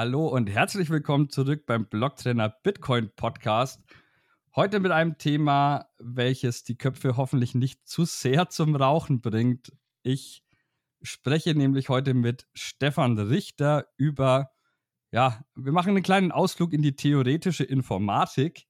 Hallo und herzlich willkommen zurück beim Blocktrainer Bitcoin Podcast. Heute mit einem Thema, welches die Köpfe hoffentlich nicht zu sehr zum Rauchen bringt. Ich spreche nämlich heute mit Stefan Richter über, ja, wir machen einen kleinen Ausflug in die theoretische Informatik.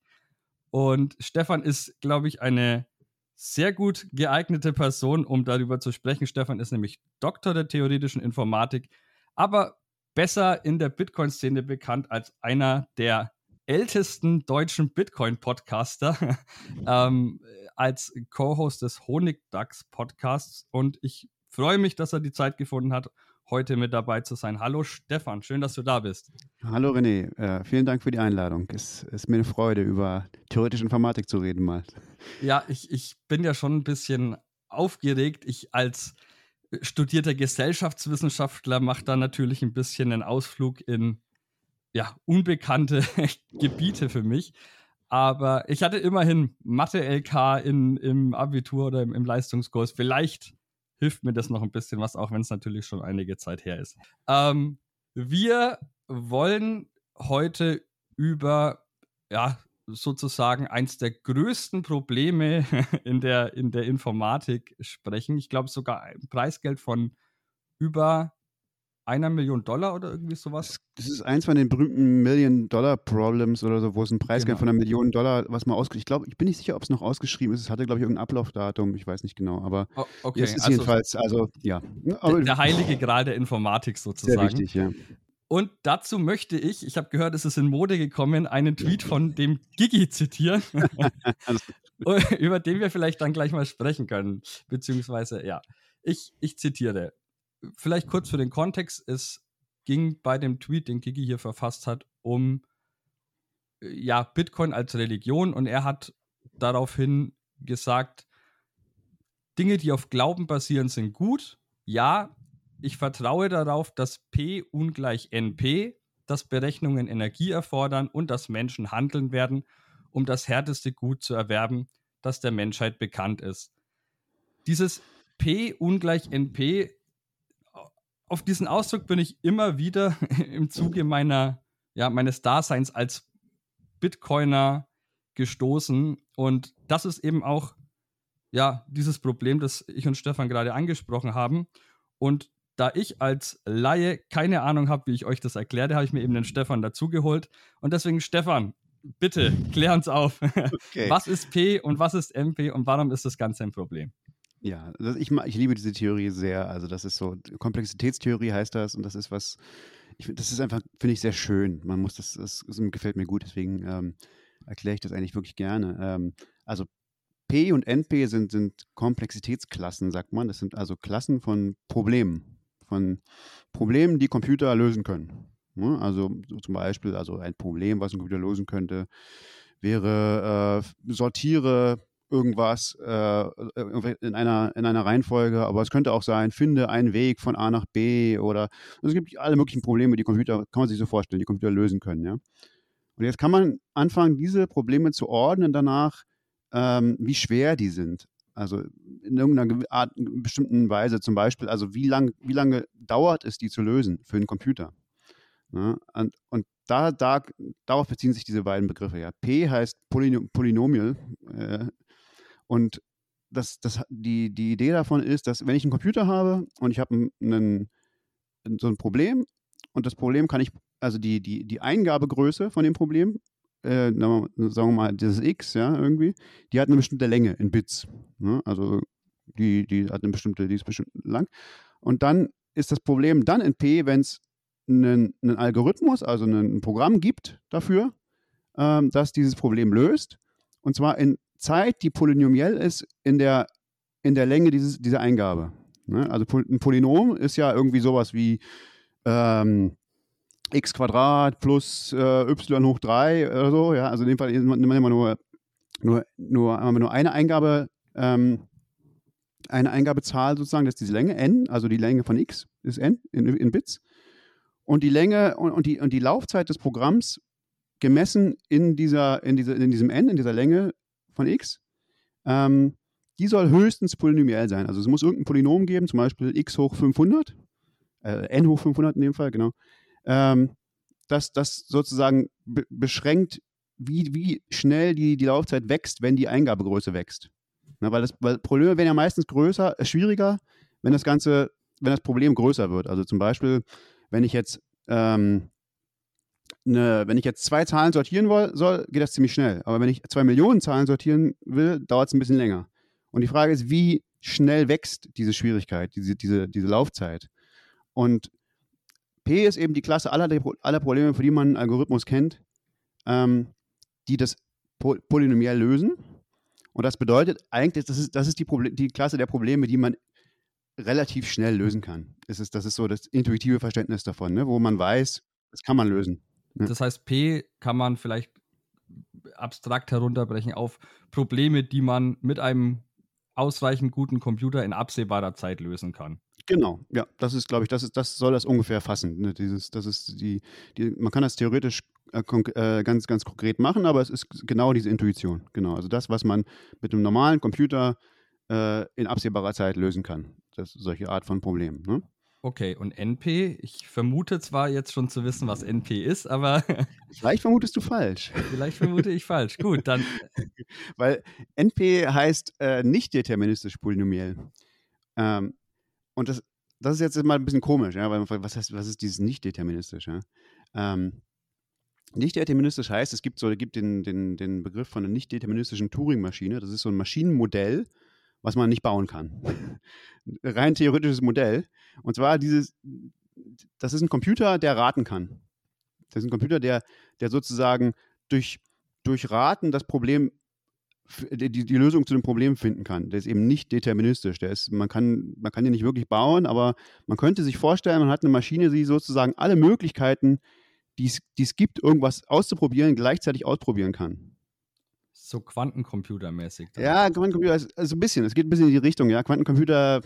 Und Stefan ist, glaube ich, eine sehr gut geeignete Person, um darüber zu sprechen. Stefan ist nämlich Doktor der theoretischen Informatik, aber besser in der Bitcoin-Szene bekannt als einer der ältesten deutschen Bitcoin-Podcaster, ähm, als Co-Host des Honigdachs-Podcasts. Und ich freue mich, dass er die Zeit gefunden hat, heute mit dabei zu sein. Hallo Stefan, schön, dass du da bist. Hallo René, äh, vielen Dank für die Einladung. Es ist mir eine Freude, über theoretische Informatik zu reden mal. Ja, ich, ich bin ja schon ein bisschen aufgeregt. Ich als studierter Gesellschaftswissenschaftler mache da natürlich ein bisschen einen Ausflug in ja, unbekannte Gebiete für mich. Aber ich hatte immerhin Mathe-LK im Abitur oder im, im Leistungskurs. Vielleicht hilft mir das noch ein bisschen was, auch wenn es natürlich schon einige Zeit her ist. Ähm, wir wollen heute über ja, sozusagen eins der größten Probleme in der, in der Informatik sprechen. Ich glaube sogar ein Preisgeld von über einer Million Dollar oder irgendwie sowas. Das ist eins von den berühmten Million-Dollar-Problems oder so, wo es ein Preisgeld genau. von einer Million Dollar, was man ausgeschrieben Ich glaube, ich bin nicht sicher, ob es noch ausgeschrieben ist. Es hatte, glaube ich, irgendein Ablaufdatum. Ich weiß nicht genau. Aber oh, okay. es ist also, jedenfalls, also ja. Aber, der, der heilige Gral der Informatik sozusagen. Sehr wichtig, ja. Und dazu möchte ich, ich habe gehört, es ist in Mode gekommen, einen Tweet von dem Gigi zitieren, über den wir vielleicht dann gleich mal sprechen können. Beziehungsweise, ja, ich, ich zitiere vielleicht kurz für den Kontext, es ging bei dem Tweet, den Kiki hier verfasst hat, um ja, Bitcoin als Religion und er hat daraufhin gesagt, Dinge, die auf Glauben basieren, sind gut. Ja, ich vertraue darauf, dass P ungleich NP, dass Berechnungen Energie erfordern und dass Menschen handeln werden, um das härteste Gut zu erwerben, das der Menschheit bekannt ist. Dieses P ungleich NP auf diesen Ausdruck bin ich immer wieder im Zuge meiner, ja, meines Daseins als Bitcoiner gestoßen. Und das ist eben auch, ja, dieses Problem, das ich und Stefan gerade angesprochen haben. Und da ich als Laie keine Ahnung habe, wie ich euch das erkläre, habe ich mir eben den Stefan dazugeholt. Und deswegen, Stefan, bitte klär uns auf. Okay. Was ist P und was ist MP und warum ist das Ganze ein Problem? Ja, ich, ich liebe diese Theorie sehr. Also das ist so, Komplexitätstheorie heißt das und das ist was, ich, das ist einfach, finde ich, sehr schön. Man muss das, das, das gefällt mir gut, deswegen ähm, erkläre ich das eigentlich wirklich gerne. Ähm, also P und NP sind, sind Komplexitätsklassen, sagt man. Das sind also Klassen von Problemen, von Problemen, die Computer lösen können. Ja, also so zum Beispiel, also ein Problem, was ein Computer lösen könnte, wäre äh, sortiere irgendwas äh, in, einer, in einer Reihenfolge, aber es könnte auch sein, finde einen Weg von A nach B oder es gibt alle möglichen Probleme, die Computer, kann man sich so vorstellen, die Computer lösen können, ja. Und jetzt kann man anfangen, diese Probleme zu ordnen danach, ähm, wie schwer die sind. Also in irgendeiner Art, bestimmten Weise zum Beispiel, also wie, lang, wie lange dauert es, die zu lösen für einen Computer. Ja, und, und da, da, darauf beziehen sich diese beiden Begriffe. Ja. P heißt Polynomial, äh, und das, das, die, die Idee davon ist, dass wenn ich einen Computer habe und ich habe einen, so ein Problem und das Problem kann ich, also die, die, die Eingabegröße von dem Problem, äh, sagen wir mal, dieses X, ja, irgendwie, die hat eine bestimmte Länge in Bits. Ne? Also die, die hat eine bestimmte, die ist bestimmt lang. Und dann ist das Problem dann in P, wenn es einen, einen, Algorithmus, also ein Programm gibt dafür, ähm, das dieses Problem löst. Und zwar in Zeit, die polynomiell ist in der, in der Länge dieses, dieser Eingabe. Ne? Also ein Polynom ist ja irgendwie sowas wie ähm, x Quadrat plus äh, y hoch 3 oder so. Ja? Also in dem Fall nehmen wir immer nur, nur, nur, nur eine Eingabe, ähm, eine Eingabezahl sozusagen, das ist diese Länge, n, also die Länge von x ist n in, in Bits. Und die Länge und, und, die, und die Laufzeit des Programms gemessen in, dieser, in, dieser, in diesem n, in dieser Länge, von x, ähm, die soll höchstens polynomiell sein. Also es muss irgendein Polynom geben, zum Beispiel x hoch 500, äh, n hoch 500 in dem Fall, genau. Ähm, dass das sozusagen be beschränkt, wie, wie schnell die, die Laufzeit wächst, wenn die Eingabegröße wächst. Na, weil, das, weil Probleme werden ja meistens größer, äh, schwieriger, wenn das Ganze, wenn das Problem größer wird. Also zum Beispiel, wenn ich jetzt ähm, eine, wenn ich jetzt zwei Zahlen sortieren will, soll, geht das ziemlich schnell. Aber wenn ich zwei Millionen Zahlen sortieren will, dauert es ein bisschen länger. Und die Frage ist, wie schnell wächst diese Schwierigkeit, diese, diese, diese Laufzeit? Und P ist eben die Klasse aller, aller Probleme, für die man einen Algorithmus kennt, ähm, die das polynomiell lösen. Und das bedeutet eigentlich, das ist, das ist die, die Klasse der Probleme, die man relativ schnell lösen kann. Das ist, das ist so das intuitive Verständnis davon, ne? wo man weiß, das kann man lösen. Das heißt, P kann man vielleicht abstrakt herunterbrechen auf Probleme, die man mit einem ausreichend guten Computer in absehbarer Zeit lösen kann. Genau, ja, das ist, glaube ich, das ist, das soll das ungefähr fassen. Ne? Dieses, das ist die, die, man kann das theoretisch äh, äh, ganz, ganz konkret machen, aber es ist genau diese Intuition. Genau, also das, was man mit einem normalen Computer äh, in absehbarer Zeit lösen kann. Das solche Art von Problemen. Ne? Okay, und NP, ich vermute zwar jetzt schon zu wissen, was NP ist, aber. Vielleicht vermutest du falsch. Vielleicht vermute ich falsch. Gut, dann. Weil NP heißt äh, nicht deterministisch polynomiell. Ähm, und das, das ist jetzt mal ein bisschen komisch, ja, weil man fragt, was, heißt, was ist dieses nicht deterministisch? Ja? Ähm, nicht deterministisch heißt, es gibt so, gibt den, den, den Begriff von einer nicht deterministischen Turing-Maschine. Das ist so ein Maschinenmodell, was man nicht bauen kann. Rein theoretisches Modell. Und zwar dieses, das ist ein Computer, der raten kann. Das ist ein Computer, der, der sozusagen durch, durch Raten das Problem, die, die Lösung zu dem Problem finden kann. Der ist eben nicht deterministisch. Der ist, man, kann, man kann den nicht wirklich bauen, aber man könnte sich vorstellen, man hat eine Maschine, die sozusagen alle Möglichkeiten, die es gibt, irgendwas auszuprobieren, gleichzeitig ausprobieren kann. So Quantencomputermäßig. Ja, Quantencomputer ist also ein bisschen, es geht ein bisschen in die Richtung, ja. Quantencomputer,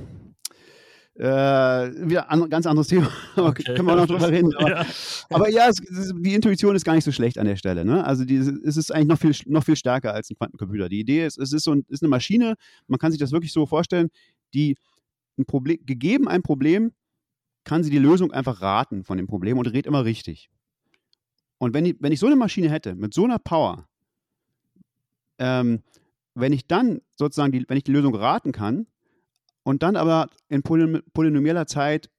äh, wieder ein ganz anderes Thema, okay. können wir auch noch drüber reden. Aber ja, aber ja es, es, die Intuition ist gar nicht so schlecht an der Stelle. Ne? Also die, es ist eigentlich noch viel, noch viel stärker als ein Quantencomputer. Die Idee ist, es ist, so ein, ist eine Maschine, man kann sich das wirklich so vorstellen, die ein Problem, gegeben ein Problem, kann sie die Lösung einfach raten von dem Problem und redet immer richtig. Und wenn ich, wenn ich so eine Maschine hätte, mit so einer Power, ähm, wenn ich dann sozusagen, die, wenn ich die Lösung raten kann und dann aber in polynomieller Zeit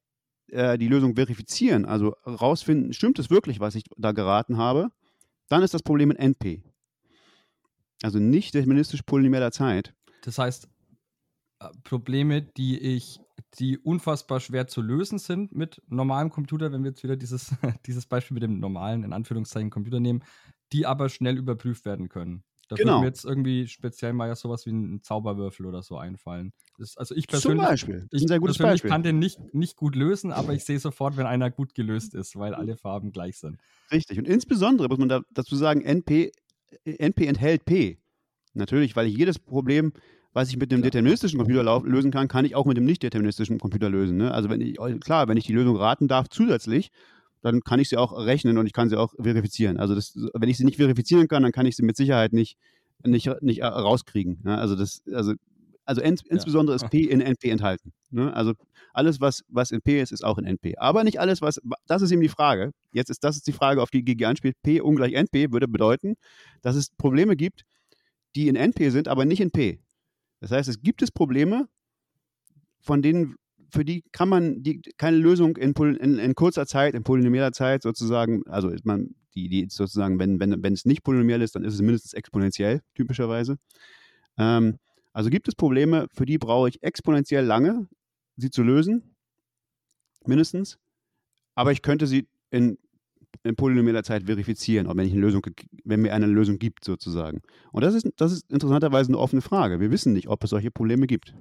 äh, die Lösung verifizieren, also rausfinden, stimmt es wirklich, was ich da geraten habe, dann ist das Problem in NP. Also nicht deterministisch polynomieller Zeit. Das heißt, äh, Probleme, die ich, die unfassbar schwer zu lösen sind mit normalem Computer, wenn wir jetzt wieder dieses, dieses Beispiel mit dem normalen, in Anführungszeichen, Computer nehmen, die aber schnell überprüft werden können. Da genau. würde mir jetzt irgendwie speziell mal ja sowas wie ein Zauberwürfel oder so einfallen. Das, also ich persönlich, Zum Beispiel. Das ist ein sehr gutes Beispiel. kann den nicht, nicht gut lösen, aber ich sehe sofort, wenn einer gut gelöst ist, weil alle Farben gleich sind. Richtig. Und insbesondere muss man da, dazu sagen, NP, NP enthält P. Natürlich, weil ich jedes Problem, was ich mit dem klar. deterministischen Computer lösen kann, kann ich auch mit dem nicht deterministischen Computer lösen. Ne? Also wenn ich, klar, wenn ich die Lösung raten darf zusätzlich, dann kann ich sie auch rechnen und ich kann sie auch verifizieren. Also das, wenn ich sie nicht verifizieren kann, dann kann ich sie mit Sicherheit nicht, nicht, nicht äh, rauskriegen. Ne? Also das, also, also ins, insbesondere ist P in NP enthalten. Ne? Also alles, was, was in P ist, ist auch in NP. Aber nicht alles, was, das ist eben die Frage. Jetzt ist das ist die Frage, auf die GG anspielt. P ungleich NP würde bedeuten, dass es Probleme gibt, die in NP sind, aber nicht in P. Das heißt, es gibt es Probleme, von denen für die kann man die, keine Lösung in, in, in kurzer Zeit, in polynomeller Zeit sozusagen, also man, die, die sozusagen, wenn, wenn, wenn es nicht polynomiell ist, dann ist es mindestens exponentiell, typischerweise. Ähm, also gibt es Probleme, für die brauche ich exponentiell lange, sie zu lösen, mindestens. Aber ich könnte sie in, in polynomeller Zeit verifizieren, wenn, ich eine Lösung, wenn mir eine Lösung gibt, sozusagen. Und das ist, das ist interessanterweise eine offene Frage. Wir wissen nicht, ob es solche Probleme gibt.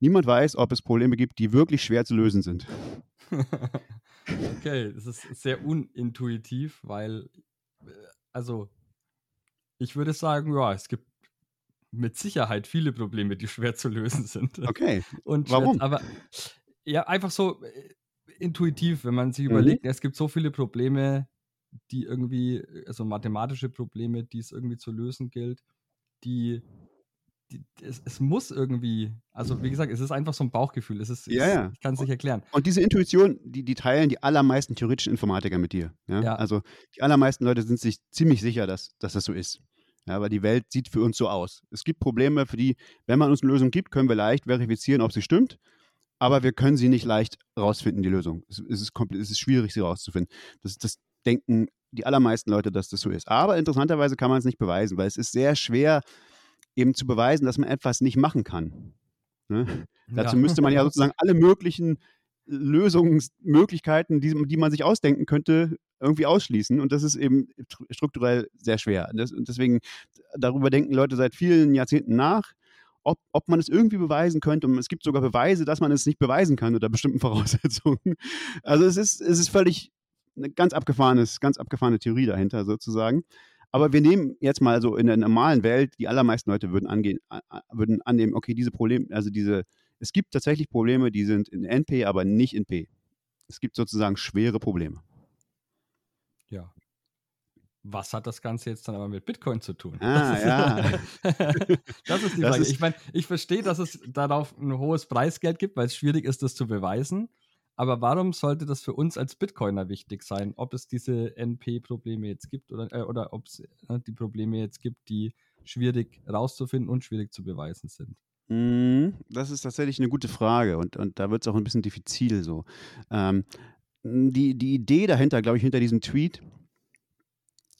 Niemand weiß, ob es Probleme gibt, die wirklich schwer zu lösen sind. okay, das ist sehr unintuitiv, weil, äh, also, ich würde sagen, ja, es gibt mit Sicherheit viele Probleme, die schwer zu lösen sind. Okay. Und warum? Aber ja, einfach so äh, intuitiv, wenn man sich mhm. überlegt, es gibt so viele Probleme, die irgendwie, also mathematische Probleme, die es irgendwie zu lösen gilt, die es, es, muss irgendwie, also wie gesagt, es ist einfach so ein Bauchgefühl. Es ist, ja, ja. Ich kann es nicht erklären. Und diese Intuition, die, die teilen die allermeisten theoretischen Informatiker mit dir. Ja? ja? Also die allermeisten Leute sind sich ziemlich sicher, dass, dass das so ist. Ja, weil die Welt sieht für uns so aus. Es gibt Probleme, für die, wenn man uns eine Lösung gibt, können wir leicht verifizieren, ob sie stimmt. Aber wir können sie nicht leicht rausfinden, die Lösung. Es, es ist, es ist schwierig, sie rauszufinden. Das, das denken die allermeisten Leute, dass das so ist. Aber interessanterweise kann man es nicht beweisen, weil es ist sehr schwer, eben zu beweisen, dass man etwas nicht machen kann. Ne? Ja. Dazu müsste man ja sozusagen alle möglichen Lösungsmöglichkeiten, die, die man sich ausdenken könnte, irgendwie ausschließen. Und das ist eben strukturell sehr schwer. Das, deswegen, darüber denken Leute seit vielen Jahrzehnten nach, ob, ob man es irgendwie beweisen könnte. Und es gibt sogar Beweise, dass man es nicht beweisen kann unter bestimmten Voraussetzungen. Also es ist, es ist völlig eine ganz abgefahrenes, ganz abgefahrene Theorie dahinter sozusagen. Aber wir nehmen jetzt mal so in der normalen Welt, die allermeisten Leute würden angehen, würden annehmen, okay, diese Probleme, also diese, es gibt tatsächlich Probleme, die sind in NP, aber nicht in P. Es gibt sozusagen schwere Probleme. Ja. Was hat das Ganze jetzt dann aber mit Bitcoin zu tun? Ah, das ja. das ist die Frage. Ist ich meine, ich verstehe, dass es darauf ein hohes Preisgeld gibt, weil es schwierig ist, das zu beweisen. Aber warum sollte das für uns als Bitcoiner wichtig sein? Ob es diese NP-Probleme jetzt gibt oder, äh, oder ob es äh, die Probleme jetzt gibt, die schwierig rauszufinden und schwierig zu beweisen sind? Mhm, das ist tatsächlich eine gute Frage und, und da wird es auch ein bisschen diffizil so. Ähm, die, die Idee dahinter, glaube ich, hinter diesem Tweet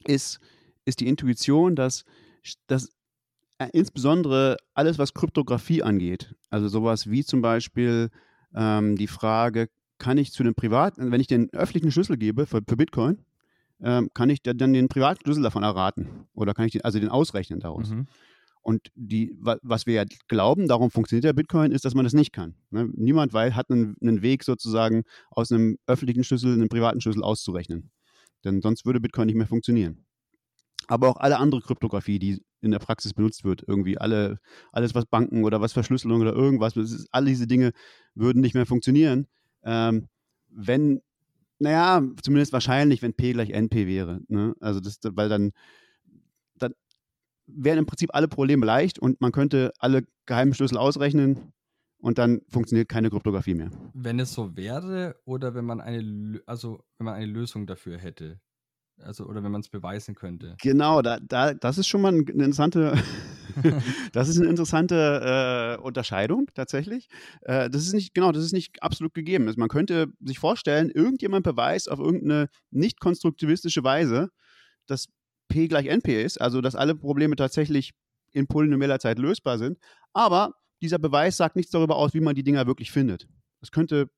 ist, ist die Intuition, dass, dass äh, insbesondere alles, was Kryptographie angeht, also sowas wie zum Beispiel ähm, die Frage, kann ich zu dem privaten, wenn ich den öffentlichen Schlüssel gebe für, für Bitcoin, ähm, kann ich dann den privaten Schlüssel davon erraten? Oder kann ich den, also den ausrechnen daraus? Mhm. Und die, was wir ja glauben, darum funktioniert der Bitcoin, ist, dass man das nicht kann. Ne? Niemand weil, hat einen, einen, Weg sozusagen aus einem öffentlichen Schlüssel einen privaten Schlüssel auszurechnen. Denn sonst würde Bitcoin nicht mehr funktionieren. Aber auch alle andere Kryptographie, die in der Praxis benutzt wird, irgendwie alle, alles was Banken oder was Verschlüsselung oder irgendwas, ist, all diese Dinge würden nicht mehr funktionieren, ähm, wenn, naja, zumindest wahrscheinlich, wenn P gleich NP wäre. Ne? Also das, weil dann, dann wären im Prinzip alle Probleme leicht und man könnte alle geheimen Schlüssel ausrechnen und dann funktioniert keine Kryptographie mehr. Wenn es so wäre oder wenn man eine, also wenn man eine Lösung dafür hätte, also, oder wenn man es beweisen könnte. Genau, da, da, das ist schon mal eine interessante, das ist eine interessante äh, Unterscheidung tatsächlich. Äh, das ist nicht, genau, das ist nicht absolut gegeben. Also man könnte sich vorstellen, irgendjemand beweist auf irgendeine nicht konstruktivistische Weise, dass P gleich NP ist, also dass alle Probleme tatsächlich in polynomeller Zeit lösbar sind. Aber dieser Beweis sagt nichts darüber aus, wie man die Dinger wirklich findet. Das könnte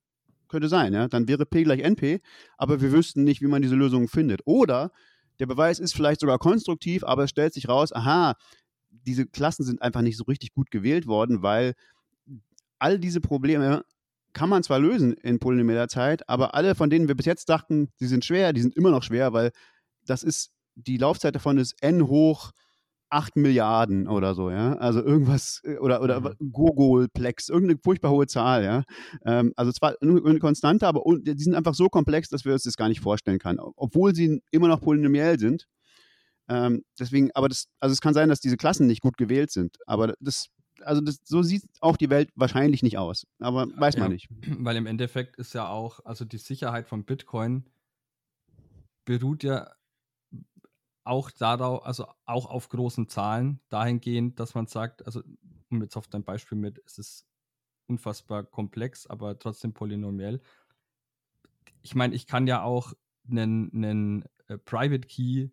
könnte sein, ja. Dann wäre P gleich NP, aber wir wüssten nicht, wie man diese Lösung findet. Oder der Beweis ist vielleicht sogar konstruktiv, aber es stellt sich raus, aha, diese Klassen sind einfach nicht so richtig gut gewählt worden, weil all diese Probleme kann man zwar lösen in polynomeller Zeit, aber alle, von denen wir bis jetzt dachten, sie sind schwer, die sind immer noch schwer, weil das ist, die Laufzeit davon ist n hoch 8 Milliarden oder so, ja. Also irgendwas, äh, oder, oder mhm. Gogolplex, irgendeine furchtbar hohe Zahl, ja. Ähm, also zwar eine Konstante, aber die sind einfach so komplex, dass wir uns das gar nicht vorstellen können, obwohl sie immer noch polynomiell sind. Ähm, deswegen, aber das, also es kann sein, dass diese Klassen nicht gut gewählt sind, aber das, also das, so sieht auch die Welt wahrscheinlich nicht aus, aber weiß man nicht. Weil im Endeffekt ist ja auch, also die Sicherheit von Bitcoin beruht ja auch darauf, also auch auf großen Zahlen, dahingehend, dass man sagt, also um jetzt auf dein Beispiel mit, es ist unfassbar komplex, aber trotzdem polynomiell. Ich meine, ich kann ja auch einen, einen äh, Private Key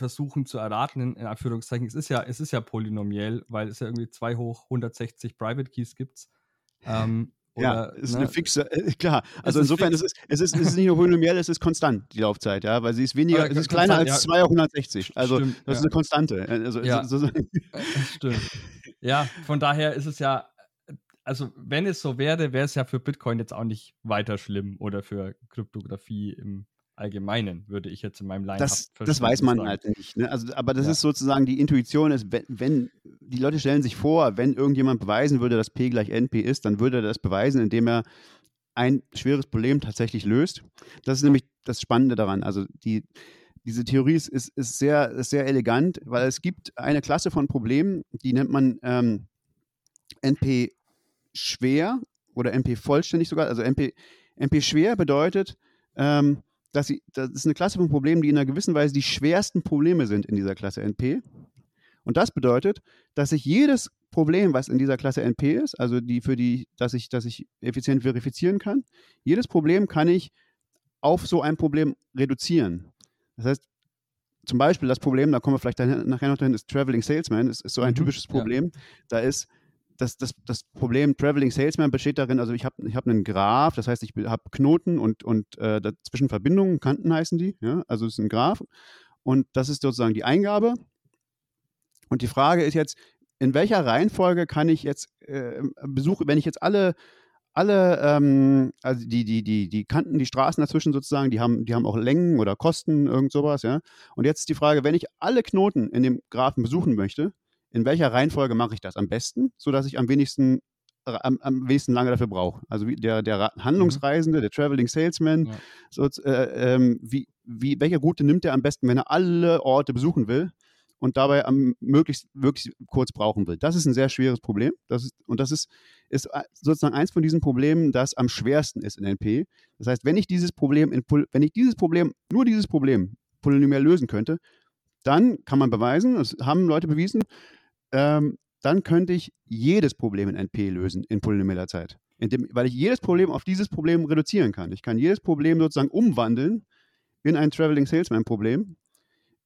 versuchen zu erraten, in, in, Anführungszeichen. Es ist ja, es ist ja polynomiell, weil es ja irgendwie 2 hoch 160 Private Keys gibt. Ähm, ja, ist ne? eine fixe, äh, klar. Also es insofern ist es, es, ist, es ist nicht nur polynomiell, es ist konstant, die Laufzeit, ja, weil sie ist weniger, es ist kleiner als ja. 2 auf 160. Also Stimmt, das ja. ist eine Konstante. Also, ja. so, so. Stimmt. Ja, von daher ist es ja, also wenn es so wäre, wäre es ja für Bitcoin jetzt auch nicht weiter schlimm oder für Kryptographie im Allgemeinen, würde ich jetzt in meinem Line Das, das weiß man sagen. halt nicht. Ne? Also, aber das ja. ist sozusagen die Intuition, ist, wenn, wenn, die Leute stellen sich vor, wenn irgendjemand beweisen würde, dass P gleich NP ist, dann würde er das beweisen, indem er ein schweres Problem tatsächlich löst. Das ist nämlich das Spannende daran. Also die, diese Theorie ist, ist, ist, sehr, ist sehr elegant, weil es gibt eine Klasse von Problemen, die nennt man ähm, NP schwer oder NP vollständig sogar. Also NP, NP schwer bedeutet, ähm, dass sie, das ist eine Klasse von Problemen, die in einer gewissen Weise die schwersten Probleme sind in dieser Klasse NP. Und das bedeutet, dass ich jedes Problem, was in dieser Klasse NP ist, also die für die, dass ich, dass ich effizient verifizieren kann, jedes Problem kann ich auf so ein Problem reduzieren. Das heißt, zum Beispiel das Problem, da kommen wir vielleicht nachher noch hin, ist Traveling Salesman, ist, ist so ein mhm, typisches Problem. Ja. Da ist das, das, das Problem Traveling Salesman besteht darin, also ich habe ich hab einen Graph, das heißt, ich habe Knoten und, und äh, dazwischen Verbindungen, Kanten heißen die, ja, also es ist ein Graph und das ist sozusagen die Eingabe. Und die Frage ist jetzt, in welcher Reihenfolge kann ich jetzt äh, besuche, wenn ich jetzt alle alle, ähm, also die, die, die, die Kanten, die Straßen dazwischen sozusagen, die haben, die haben auch Längen oder Kosten, irgend sowas, ja. Und jetzt ist die Frage, wenn ich alle Knoten in dem Graphen besuchen möchte, in welcher Reihenfolge mache ich das am besten, sodass ich am wenigsten am, am wenigsten lange dafür brauche. Also wie der, der mhm. Handlungsreisende, der Traveling Salesman, ja. so, äh, ähm, wie, wie, welche Route nimmt er am besten, wenn er alle Orte besuchen will und dabei am möglichst wirklich kurz brauchen will. Das ist ein sehr schweres Problem. Das ist, und das ist, ist äh, sozusagen eins von diesen Problemen, das am schwersten ist in NP. Das heißt, wenn ich dieses Problem, in, wenn ich dieses Problem, nur dieses Problem polynomial lösen könnte, dann kann man beweisen, das haben Leute bewiesen, ähm, dann könnte ich jedes Problem in NP lösen in polynomeller Zeit. Dem, weil ich jedes Problem auf dieses Problem reduzieren kann. Ich kann jedes Problem sozusagen umwandeln in ein Traveling Salesman Problem.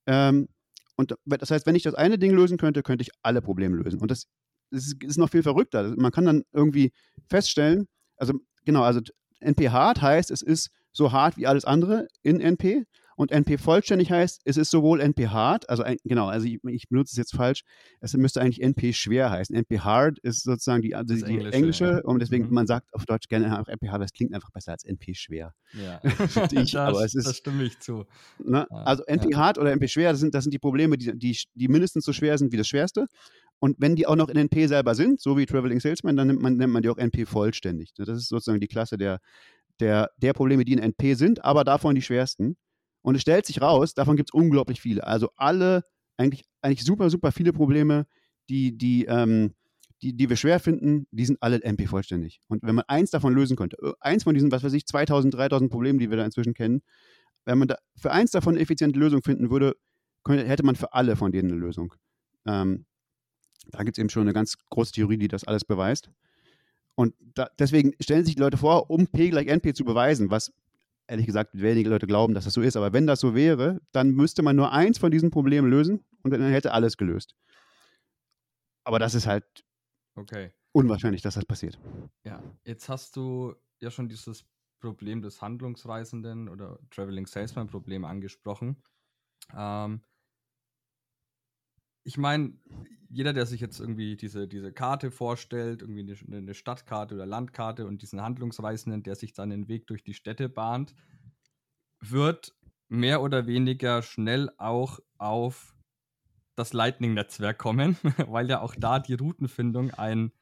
Ähm, und das heißt, wenn ich das eine Ding lösen könnte, könnte ich alle Probleme lösen. Und das, das ist, noch viel verrückter. Man kann dann irgendwie feststellen, also genau, also NP hart heißt, es ist so hart wie alles andere in NP. Und NP vollständig heißt, es ist sowohl NP hard, also ein, genau, also ich, ich, benutze es jetzt falsch, es müsste eigentlich NP schwer heißen. NP hard ist sozusagen die, also die englische, englische ja. und deswegen, mhm. man sagt auf Deutsch gerne auch NP hard, das klingt einfach besser als NP schwer. Ja, ich, das, aber es ist, das stimme ich zu. Ne? Also NP ja. hard oder NP schwer, das sind, das sind die Probleme, die, die, die mindestens so schwer sind wie das schwerste. Und wenn die auch noch in NP selber sind, so wie Traveling Salesman, dann nennt man, nennt man die auch NP vollständig. Das ist sozusagen die Klasse der, der, der Probleme, die in NP sind, aber davon die schwersten. Und es stellt sich raus, davon gibt es unglaublich viele. Also alle, eigentlich, eigentlich super, super viele Probleme, die, die, ähm, die, die wir schwer finden, die sind alle MP vollständig. Und wenn man eins davon lösen könnte, äh, eins von diesen, was weiß ich, 2000, 3000 Problemen, die wir da inzwischen kennen, wenn man da für eins davon eine effiziente Lösung finden würde, könnte, hätte man für alle von denen eine Lösung. Ähm, da gibt es eben schon eine ganz große Theorie, die das alles beweist. Und da, deswegen stellen sich die Leute vor, um P gleich NP zu beweisen, was ehrlich gesagt wenige Leute glauben, dass das so ist, aber wenn das so wäre, dann müsste man nur eins von diesen Problemen lösen und dann hätte alles gelöst. Aber das ist halt okay. unwahrscheinlich, dass das passiert. Ja, jetzt hast du ja schon dieses Problem des Handlungsreisenden oder Traveling Salesman Problem angesprochen. Ähm, ich meine, jeder, der sich jetzt irgendwie diese, diese Karte vorstellt, irgendwie eine, eine, Stadtkarte oder Landkarte und diesen Handlungsreisenden, der sich dann den Weg durch die Städte bahnt, wird mehr oder weniger schnell auch auf das Lightning-Netzwerk kommen, weil ja auch da die Routenfindung ein,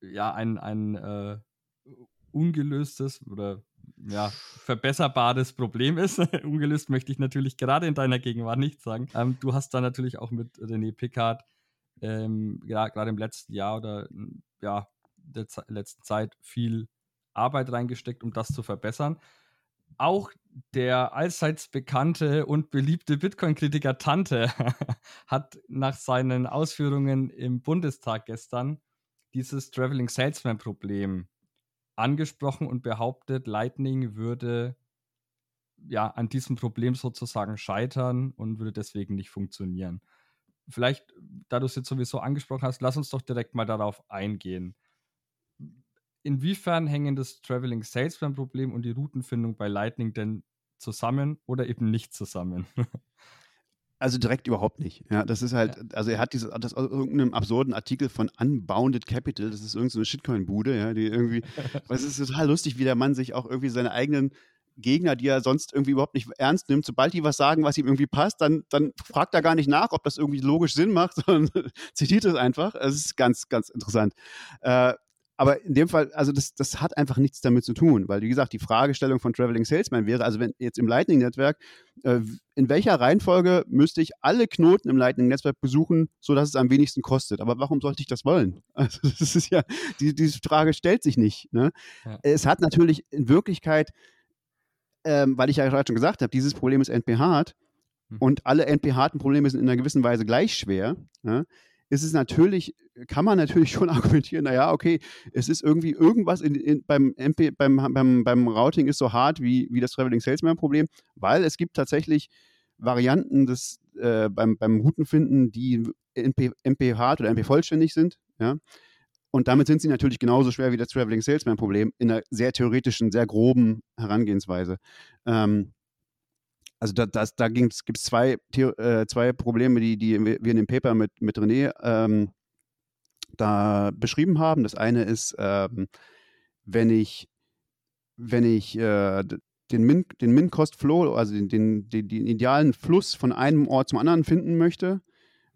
ja, ein, ein äh, ungelöstes oder ja, verbesserbares Problem ist. Ungelöst möchte ich natürlich gerade in deiner Gegenwart nicht sagen. Ähm, du hast da natürlich auch mit René Pickard ähm, ja, gerade im letzten Jahr oder ja, der letzten Zeit viel Arbeit reingesteckt, um das zu verbessern. Auch der allseits bekannte und beliebte Bitcoin-Kritiker Tante hat nach seinen Ausführungen im Bundestag gestern dieses Traveling Salesman-Problem angesprochen und behauptet, Lightning würde ja an diesem Problem sozusagen scheitern und würde deswegen nicht funktionieren. Vielleicht, da du es jetzt sowieso angesprochen hast, lass uns doch direkt mal darauf eingehen. Inwiefern hängen das Traveling Salesman Problem und die Routenfindung bei Lightning denn zusammen oder eben nicht zusammen? Also direkt überhaupt nicht. Ja, das ist halt, ja. also er hat dieses, das aus irgendeinem absurden Artikel von Unbounded Capital, das ist irgendeine so Shitcoin-Bude, ja, die irgendwie, es ist total lustig, wie der Mann sich auch irgendwie seine eigenen Gegner, die er sonst irgendwie überhaupt nicht ernst nimmt, sobald die was sagen, was ihm irgendwie passt, dann, dann fragt er gar nicht nach, ob das irgendwie logisch Sinn macht, sondern zitiert es einfach. Es ist ganz, ganz interessant. Äh, aber in dem Fall, also das, das hat einfach nichts damit zu tun, weil wie gesagt, die Fragestellung von Traveling Salesman wäre, also wenn jetzt im Lightning-Netzwerk, äh, in welcher Reihenfolge müsste ich alle Knoten im Lightning-Netzwerk besuchen, sodass es am wenigsten kostet? Aber warum sollte ich das wollen? Also das ist ja, die, diese Frage stellt sich nicht. Ne? Ja. Es hat natürlich in Wirklichkeit, ähm, weil ich ja gerade schon gesagt habe, dieses Problem ist NP-hart hm. und alle NP-harten Probleme sind in einer gewissen Weise gleich schwer. Ne? Ist es natürlich, kann man natürlich schon argumentieren, naja, okay, es ist irgendwie irgendwas in, in, beim, MP, beim, beim, beim Routing ist so hart wie, wie das Traveling Salesman-Problem, weil es gibt tatsächlich Varianten des, äh, beim, beim Routenfinden, die MP, MP hart oder MP vollständig sind, ja. Und damit sind sie natürlich genauso schwer wie das Traveling Salesman-Problem in einer sehr theoretischen, sehr groben Herangehensweise. Ähm, also da, das, da gibt es zwei, äh, zwei Probleme, die, die wir in dem Paper mit, mit René ähm, da beschrieben haben. Das eine ist, ähm, wenn ich, wenn ich äh, den Min, den Min Cost Flow, also den, den, den, den, idealen Fluss von einem Ort zum anderen finden möchte,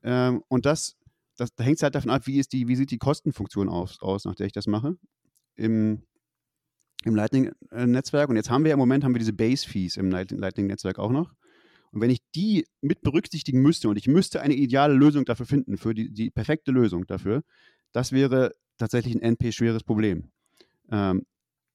ähm, und das, das da hängt halt davon ab, wie, ist die, wie sieht die Kostenfunktion aus, aus, nach der ich das mache. Im, im Lightning-Netzwerk. Und jetzt haben wir im Moment haben wir diese Base-Fees im Lightning-Netzwerk auch noch. Und wenn ich die mit berücksichtigen müsste und ich müsste eine ideale Lösung dafür finden, für die, die perfekte Lösung dafür, das wäre tatsächlich ein NP-schweres Problem. Ähm,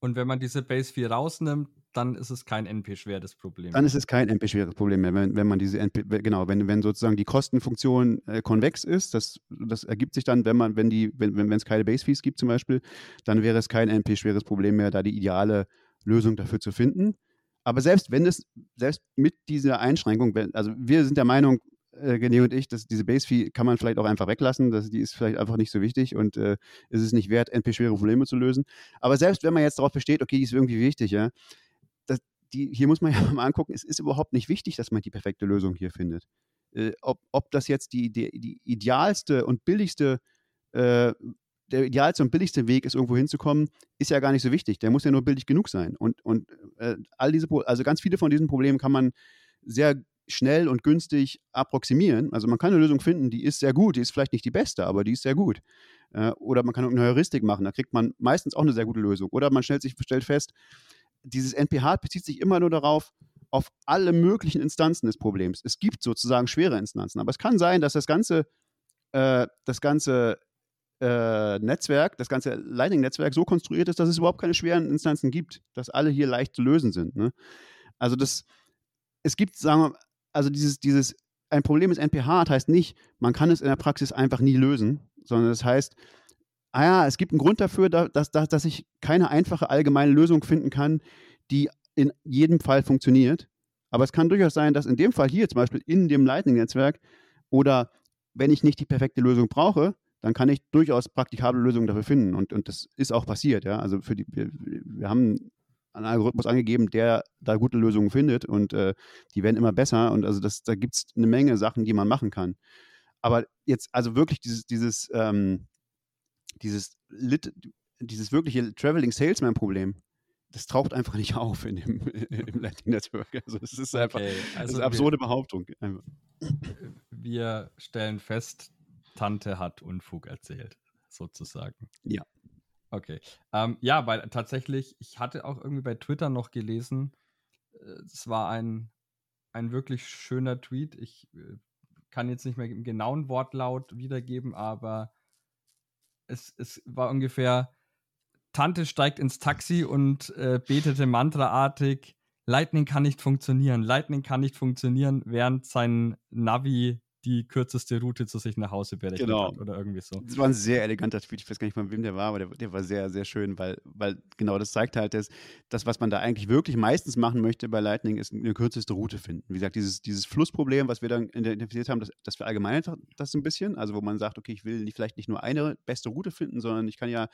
und wenn man diese Base-Fee rausnimmt, dann ist es kein NP-schweres Problem. Dann ist es kein NP-schweres Problem mehr, wenn, wenn man diese NP, genau, wenn, wenn sozusagen die Kostenfunktion äh, konvex ist, das, das ergibt sich dann, wenn man, wenn die, wenn, wenn es keine Base-Fees gibt zum Beispiel, dann wäre es kein NP-schweres Problem mehr, da die ideale Lösung dafür zu finden. Aber selbst wenn es, selbst mit dieser Einschränkung, wenn, also wir sind der Meinung, äh, René und ich, dass diese Base-Fee kann man vielleicht auch einfach weglassen. Das, die ist vielleicht einfach nicht so wichtig und äh, ist es nicht wert, NP-schwere Probleme zu lösen. Aber selbst wenn man jetzt darauf besteht, okay, die ist irgendwie wichtig, ja, die, hier muss man ja mal angucken, es ist überhaupt nicht wichtig, dass man die perfekte Lösung hier findet. Äh, ob, ob das jetzt die, die, die idealste und billigste, äh, der idealste und billigste Weg ist, irgendwo hinzukommen, ist ja gar nicht so wichtig. Der muss ja nur billig genug sein. Und, und äh, all diese, also ganz viele von diesen Problemen kann man sehr schnell und günstig approximieren. Also man kann eine Lösung finden, die ist sehr gut, die ist vielleicht nicht die beste, aber die ist sehr gut. Äh, oder man kann eine Heuristik machen, da kriegt man meistens auch eine sehr gute Lösung. Oder man stellt sich stellt fest, dieses NPH bezieht sich immer nur darauf, auf alle möglichen Instanzen des Problems. Es gibt sozusagen schwere Instanzen, aber es kann sein, dass das ganze, äh, das ganze äh, Netzwerk, das ganze Lightning-Netzwerk so konstruiert ist, dass es überhaupt keine schweren Instanzen gibt, dass alle hier leicht zu lösen sind. Ne? Also das, es gibt, sagen wir, also dieses, dieses, ein Problem ist NPH heißt nicht, man kann es in der Praxis einfach nie lösen, sondern das heißt, ah ja, es gibt einen Grund dafür, dass, dass, dass ich keine einfache allgemeine Lösung finden kann, die in jedem Fall funktioniert. Aber es kann durchaus sein, dass in dem Fall hier zum Beispiel in dem Lightning-Netzwerk oder wenn ich nicht die perfekte Lösung brauche, dann kann ich durchaus praktikable Lösungen dafür finden. Und, und das ist auch passiert. Ja? Also für die, wir, wir haben einen Algorithmus angegeben, der da gute Lösungen findet und äh, die werden immer besser. Und also das, da gibt es eine Menge Sachen, die man machen kann. Aber jetzt, also wirklich dieses, dieses ähm, dieses, Lit, dieses wirkliche Traveling Salesman-Problem, das taucht einfach nicht auf in dem, im Lightning Network. Also es ist einfach okay, also eine absurde wir, Behauptung. Wir stellen fest, Tante hat Unfug erzählt, sozusagen. Ja. Okay. Ähm, ja, weil tatsächlich, ich hatte auch irgendwie bei Twitter noch gelesen, äh, es war ein, ein wirklich schöner Tweet. Ich äh, kann jetzt nicht mehr im genauen Wortlaut wiedergeben, aber es, es war ungefähr, Tante steigt ins Taxi und äh, betete mantraartig, Lightning kann nicht funktionieren, Lightning kann nicht funktionieren, während sein Navi die kürzeste Route zu sich nach Hause berechnet genau. hat oder irgendwie so. Das war ein sehr eleganter Tweet. Ich weiß gar nicht, von wem der war, aber der, der war sehr, sehr schön, weil, weil genau das zeigt halt, dass das, was man da eigentlich wirklich meistens machen möchte bei Lightning, ist eine kürzeste Route finden. Wie gesagt, dieses, dieses Flussproblem, was wir dann identifiziert haben, das, das verallgemeinert das ein bisschen. Also, wo man sagt, okay, ich will vielleicht nicht nur eine beste Route finden, sondern ich kann ja,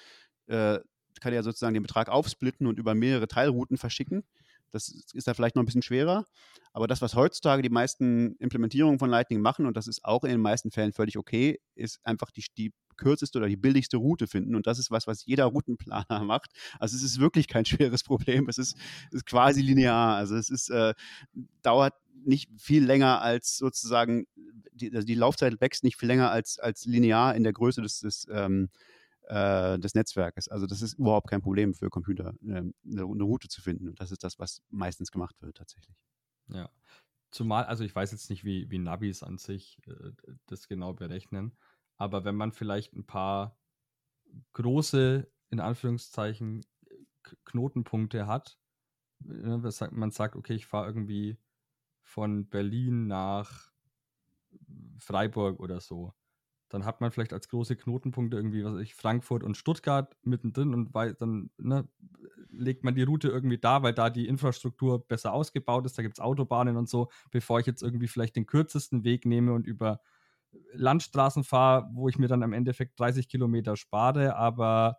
äh, kann ja sozusagen den Betrag aufsplitten und über mehrere Teilrouten verschicken. Das ist da vielleicht noch ein bisschen schwerer. Aber das, was heutzutage die meisten Implementierungen von Lightning machen, und das ist auch in den meisten Fällen völlig okay, ist einfach die, die kürzeste oder die billigste Route finden. Und das ist was, was jeder Routenplaner macht. Also es ist wirklich kein schweres Problem. Es ist, ist quasi linear. Also es ist, äh, dauert nicht viel länger als sozusagen, die, also die Laufzeit wächst nicht viel länger als, als linear in der Größe des, des ähm, äh, des Netzwerkes. Also das ist überhaupt kein Problem für Computer, ähm, eine, eine Route zu finden. Und das ist das, was meistens gemacht wird tatsächlich. Ja. Zumal, also ich weiß jetzt nicht, wie, wie Navis an sich äh, das genau berechnen, aber wenn man vielleicht ein paar große, in Anführungszeichen, Knotenpunkte hat, ne, man sagt, okay, ich fahre irgendwie von Berlin nach Freiburg oder so, dann hat man vielleicht als große Knotenpunkte irgendwie, was weiß ich, Frankfurt und Stuttgart mittendrin und weil dann ne, legt man die Route irgendwie da, weil da die Infrastruktur besser ausgebaut ist, da gibt es Autobahnen und so, bevor ich jetzt irgendwie vielleicht den kürzesten Weg nehme und über Landstraßen fahre, wo ich mir dann im Endeffekt 30 Kilometer spare, aber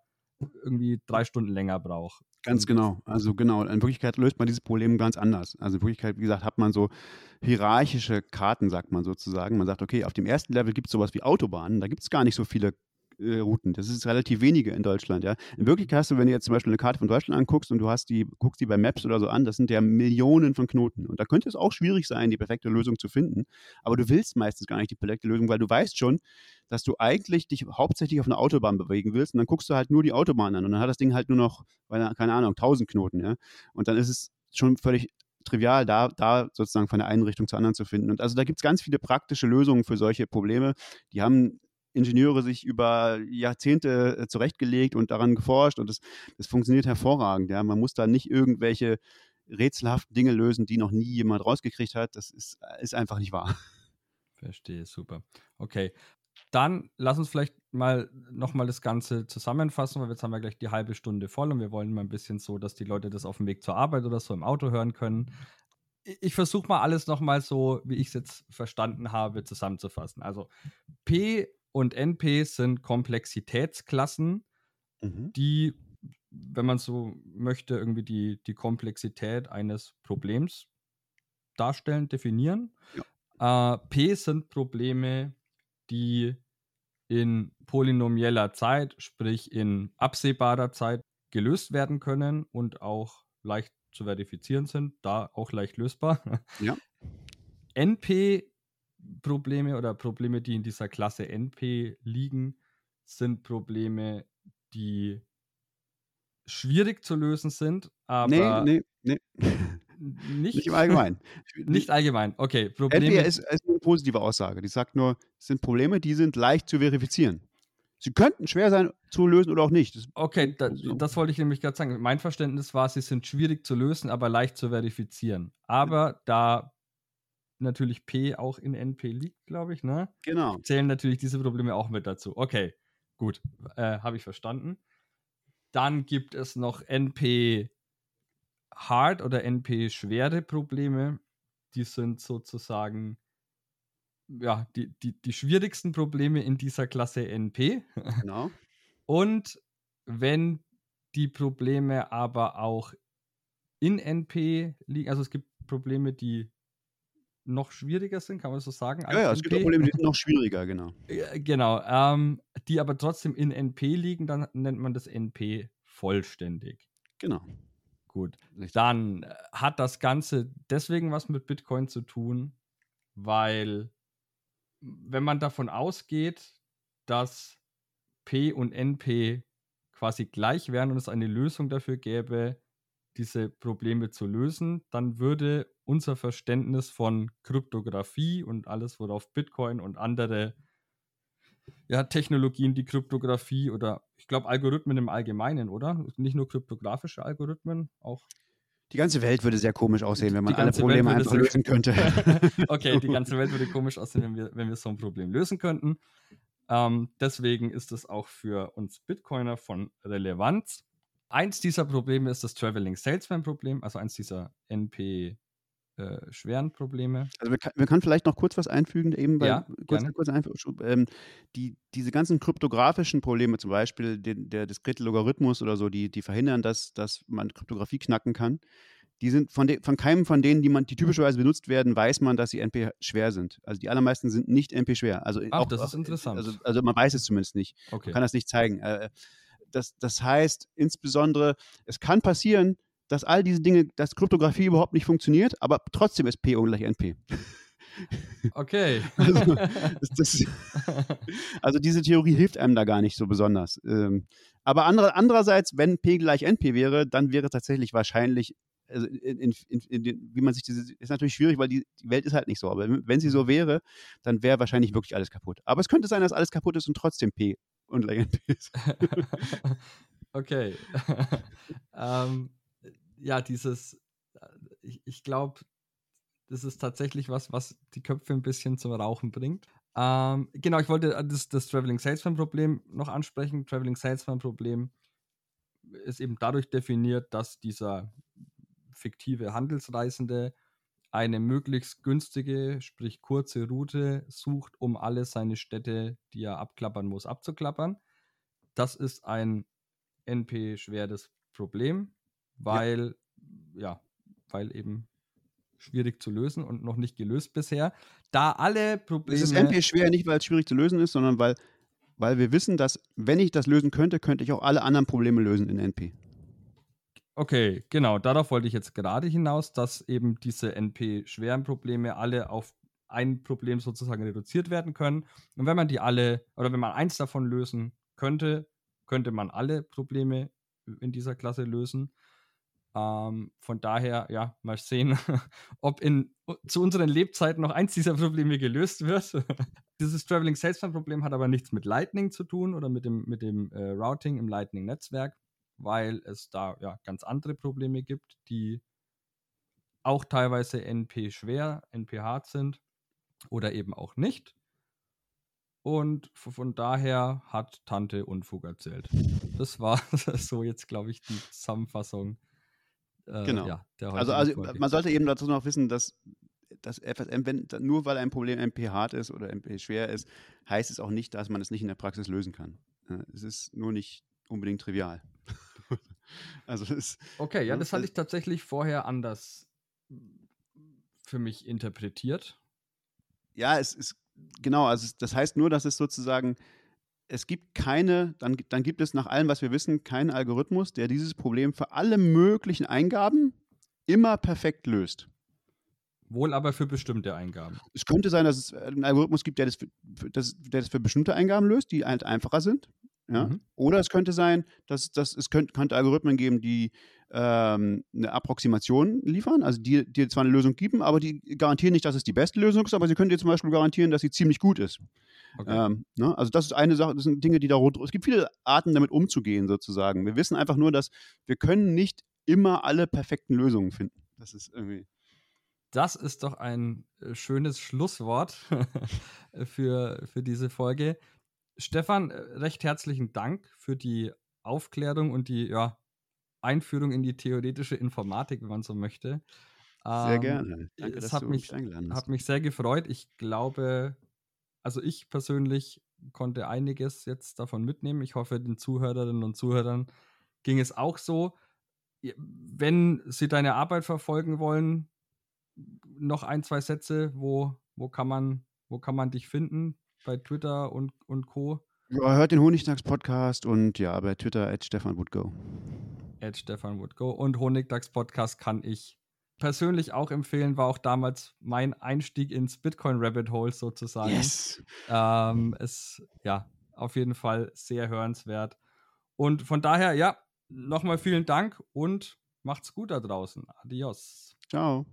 irgendwie drei Stunden länger brauche. Ganz genau. Also genau. In Wirklichkeit löst man dieses Problem ganz anders. Also in Wirklichkeit, wie gesagt, hat man so hierarchische Karten, sagt man sozusagen. Man sagt, okay, auf dem ersten Level gibt es sowas wie Autobahnen. Da gibt es gar nicht so viele äh, Routen. Das ist relativ wenige in Deutschland, ja. In Wirklichkeit hast du, wenn du jetzt zum Beispiel eine Karte von Deutschland anguckst und du hast die, guckst die bei Maps oder so an, das sind ja Millionen von Knoten. Und da könnte es auch schwierig sein, die perfekte Lösung zu finden. Aber du willst meistens gar nicht die perfekte Lösung, weil du weißt schon, dass du eigentlich dich hauptsächlich auf einer Autobahn bewegen willst und dann guckst du halt nur die Autobahn an und dann hat das Ding halt nur noch, keine Ahnung, 1000 Knoten, ja. Und dann ist es schon völlig trivial, da, da sozusagen von der einen Richtung zur anderen zu finden. Und also da gibt es ganz viele praktische Lösungen für solche Probleme. Die haben Ingenieure sich über Jahrzehnte äh, zurechtgelegt und daran geforscht und das, das funktioniert hervorragend. Ja. Man muss da nicht irgendwelche rätselhaften Dinge lösen, die noch nie jemand rausgekriegt hat. Das ist, ist einfach nicht wahr. Verstehe, super. Okay. Dann lass uns vielleicht mal nochmal das Ganze zusammenfassen, weil jetzt haben wir gleich die halbe Stunde voll und wir wollen mal ein bisschen so, dass die Leute das auf dem Weg zur Arbeit oder so im Auto hören können. Ich versuche mal alles nochmal so, wie ich es jetzt verstanden habe, zusammenzufassen. Also P und NP sind Komplexitätsklassen, mhm. die, wenn man so möchte, irgendwie die, die Komplexität eines Problems darstellen, definieren. Ja. Äh, P sind Probleme, die in polynomieller Zeit, sprich in absehbarer Zeit, gelöst werden können und auch leicht zu verifizieren sind, da auch leicht lösbar. Ja. NP Probleme oder Probleme, die in dieser Klasse NP liegen, sind Probleme, die schwierig zu lösen sind, aber. Nee, nee, nee. Nicht, nicht im Allgemeinen. Nicht allgemein, okay. Probleme. NP ist, ist eine positive Aussage. Die sagt nur, es sind Probleme, die sind leicht zu verifizieren. Sie könnten schwer sein zu lösen oder auch nicht. Das okay, da, das wollte ich nämlich gerade sagen. Mein Verständnis war, sie sind schwierig zu lösen, aber leicht zu verifizieren. Aber da natürlich P auch in NP liegt, glaube ich, ne? Genau. Zählen natürlich diese Probleme auch mit dazu. Okay, gut, äh, habe ich verstanden. Dann gibt es noch NP Hard oder NP schwere Probleme. Die sind sozusagen ja, die, die, die schwierigsten Probleme in dieser Klasse NP. Genau. Und wenn die Probleme aber auch in NP liegen, also es gibt Probleme, die noch schwieriger sind, kann man so sagen. Ja, ja, es gibt auch Probleme, die sind noch schwieriger, genau. genau, ähm, die aber trotzdem in NP liegen, dann nennt man das NP vollständig. Genau. Gut. Dann äh, hat das Ganze deswegen was mit Bitcoin zu tun, weil wenn man davon ausgeht, dass P und NP quasi gleich wären und es eine Lösung dafür gäbe, diese Probleme zu lösen, dann würde unser Verständnis von Kryptographie und alles, worauf Bitcoin und andere ja, Technologien, die Kryptographie oder ich glaube Algorithmen im Allgemeinen, oder? Nicht nur kryptografische Algorithmen, auch. Die ganze Welt würde sehr komisch aussehen, wenn man alle Probleme einfach lösen könnte. okay, die ganze Welt würde komisch aussehen, wenn wir, wenn wir so ein Problem lösen könnten. Ähm, deswegen ist es auch für uns Bitcoiner von Relevanz. Eins dieser Probleme ist das Traveling Salesman Problem, also eins dieser NP äh, schweren Probleme. Also wir kann, wir kann, vielleicht noch kurz was einfügen, eben bei, ja, kurz, kurz ähm, die, diese ganzen kryptografischen Probleme, zum Beispiel den, der diskrete Logarithmus oder so, die, die verhindern, dass, dass man Kryptographie knacken kann. Die sind von, de, von keinem von denen, die man, die typischerweise benutzt werden, weiß man, dass sie NP schwer sind. Also die allermeisten sind nicht NP schwer. Also Ach, auch, das ist interessant. Also, also man weiß es zumindest nicht. Okay. Man kann das nicht zeigen. Äh, das, das heißt insbesondere, es kann passieren, dass all diese Dinge, dass Kryptographie überhaupt nicht funktioniert, aber trotzdem ist P ungleich NP. Okay. Also, das, also, diese Theorie hilft einem da gar nicht so besonders. Ähm, aber andere, andererseits, wenn P gleich NP wäre, dann wäre tatsächlich wahrscheinlich, also in, in, in, wie man sich diese, ist natürlich schwierig, weil die, die, Welt ist halt nicht so. Aber wenn sie so wäre, dann wäre wahrscheinlich wirklich alles kaputt. Aber es könnte sein, dass alles kaputt ist und trotzdem P und NP ist. okay. ähm, ja, dieses, ich, ich glaube, das ist tatsächlich was, was die Köpfe ein bisschen zum Rauchen bringt. Ähm, genau, ich wollte das, das Traveling Salesman Problem noch ansprechen. Traveling Salesman Problem ist eben dadurch definiert, dass dieser fiktive Handelsreisende eine möglichst günstige, sprich kurze Route sucht, um alle seine Städte, die er abklappern muss, abzuklappern. Das ist ein NP-schweres Problem, weil, ja. ja, weil eben schwierig zu lösen und noch nicht gelöst bisher. Da alle Probleme. Es ist NP schwer, nicht weil es schwierig zu lösen ist, sondern weil, weil wir wissen, dass, wenn ich das lösen könnte, könnte ich auch alle anderen Probleme lösen in NP. Okay, genau, darauf wollte ich jetzt gerade hinaus, dass eben diese NP-schweren Probleme alle auf ein Problem sozusagen reduziert werden können. Und wenn man die alle, oder wenn man eins davon lösen könnte, könnte man alle Probleme in dieser Klasse lösen. Ähm, von daher, ja, mal sehen, ob in, zu unseren Lebzeiten noch eins dieser Probleme gelöst wird. Dieses Traveling Salesman Problem hat aber nichts mit Lightning zu tun oder mit dem, mit dem äh, Routing im Lightning-Netzwerk, weil es da ja ganz andere Probleme gibt, die auch teilweise NP schwer, NP hart sind oder eben auch nicht. Und von daher hat Tante Unfug erzählt. Das war so jetzt, glaube ich, die Zusammenfassung äh, genau. Ja, also, also man sollte eben dazu noch wissen, dass das FSM, wenn, nur weil ein Problem MP hart ist oder MP schwer ist, heißt es auch nicht, dass man es nicht in der Praxis lösen kann. Es ist nur nicht unbedingt trivial. also es, okay, ja, das hatte ich tatsächlich vorher anders für mich interpretiert. Ja, es ist genau, also das heißt nur, dass es sozusagen es gibt keine, dann, dann gibt es nach allem, was wir wissen, keinen Algorithmus, der dieses Problem für alle möglichen Eingaben immer perfekt löst. Wohl aber für bestimmte Eingaben. Es könnte sein, dass es einen Algorithmus gibt, der das für, das, der das für bestimmte Eingaben löst, die halt einfacher sind. Ja? Mhm. Oder es könnte sein, dass, dass es könnte, könnte Algorithmen geben, die ähm, eine Approximation liefern, also die dir zwar eine Lösung geben, aber die garantieren nicht, dass es die beste Lösung ist, aber sie können dir zum Beispiel garantieren, dass sie ziemlich gut ist. Okay. Ähm, ne? Also das ist eine Sache, das sind Dinge, die da rund. Es gibt viele Arten, damit umzugehen, sozusagen. Wir wissen einfach nur, dass wir können nicht immer alle perfekten Lösungen finden. Das ist irgendwie. Das ist doch ein äh, schönes Schlusswort für, für diese Folge. Stefan, äh, recht herzlichen Dank für die Aufklärung und die ja, Einführung in die theoretische Informatik, wenn man so möchte. Sehr ähm, gerne. Danke, es dass hat du mich, hast. Hat mich sehr gefreut. Ich glaube, also ich persönlich konnte einiges jetzt davon mitnehmen. Ich hoffe, den Zuhörerinnen und Zuhörern ging es auch so. Wenn Sie deine Arbeit verfolgen wollen, noch ein, zwei Sätze, wo, wo, kann, man, wo kann man dich finden? Bei Twitter und, und Co. Ja, hört den Honigdachs-Podcast und ja, bei Twitter at Stefan Woodgo. At Stefan Woodgo. Und Honigdachs-Podcast kann ich persönlich auch empfehlen, war auch damals mein Einstieg ins Bitcoin Rabbit Hole sozusagen. Yes. Ähm, ist ja auf jeden Fall sehr hörenswert. Und von daher, ja, nochmal vielen Dank und macht's gut da draußen. Adios. Ciao.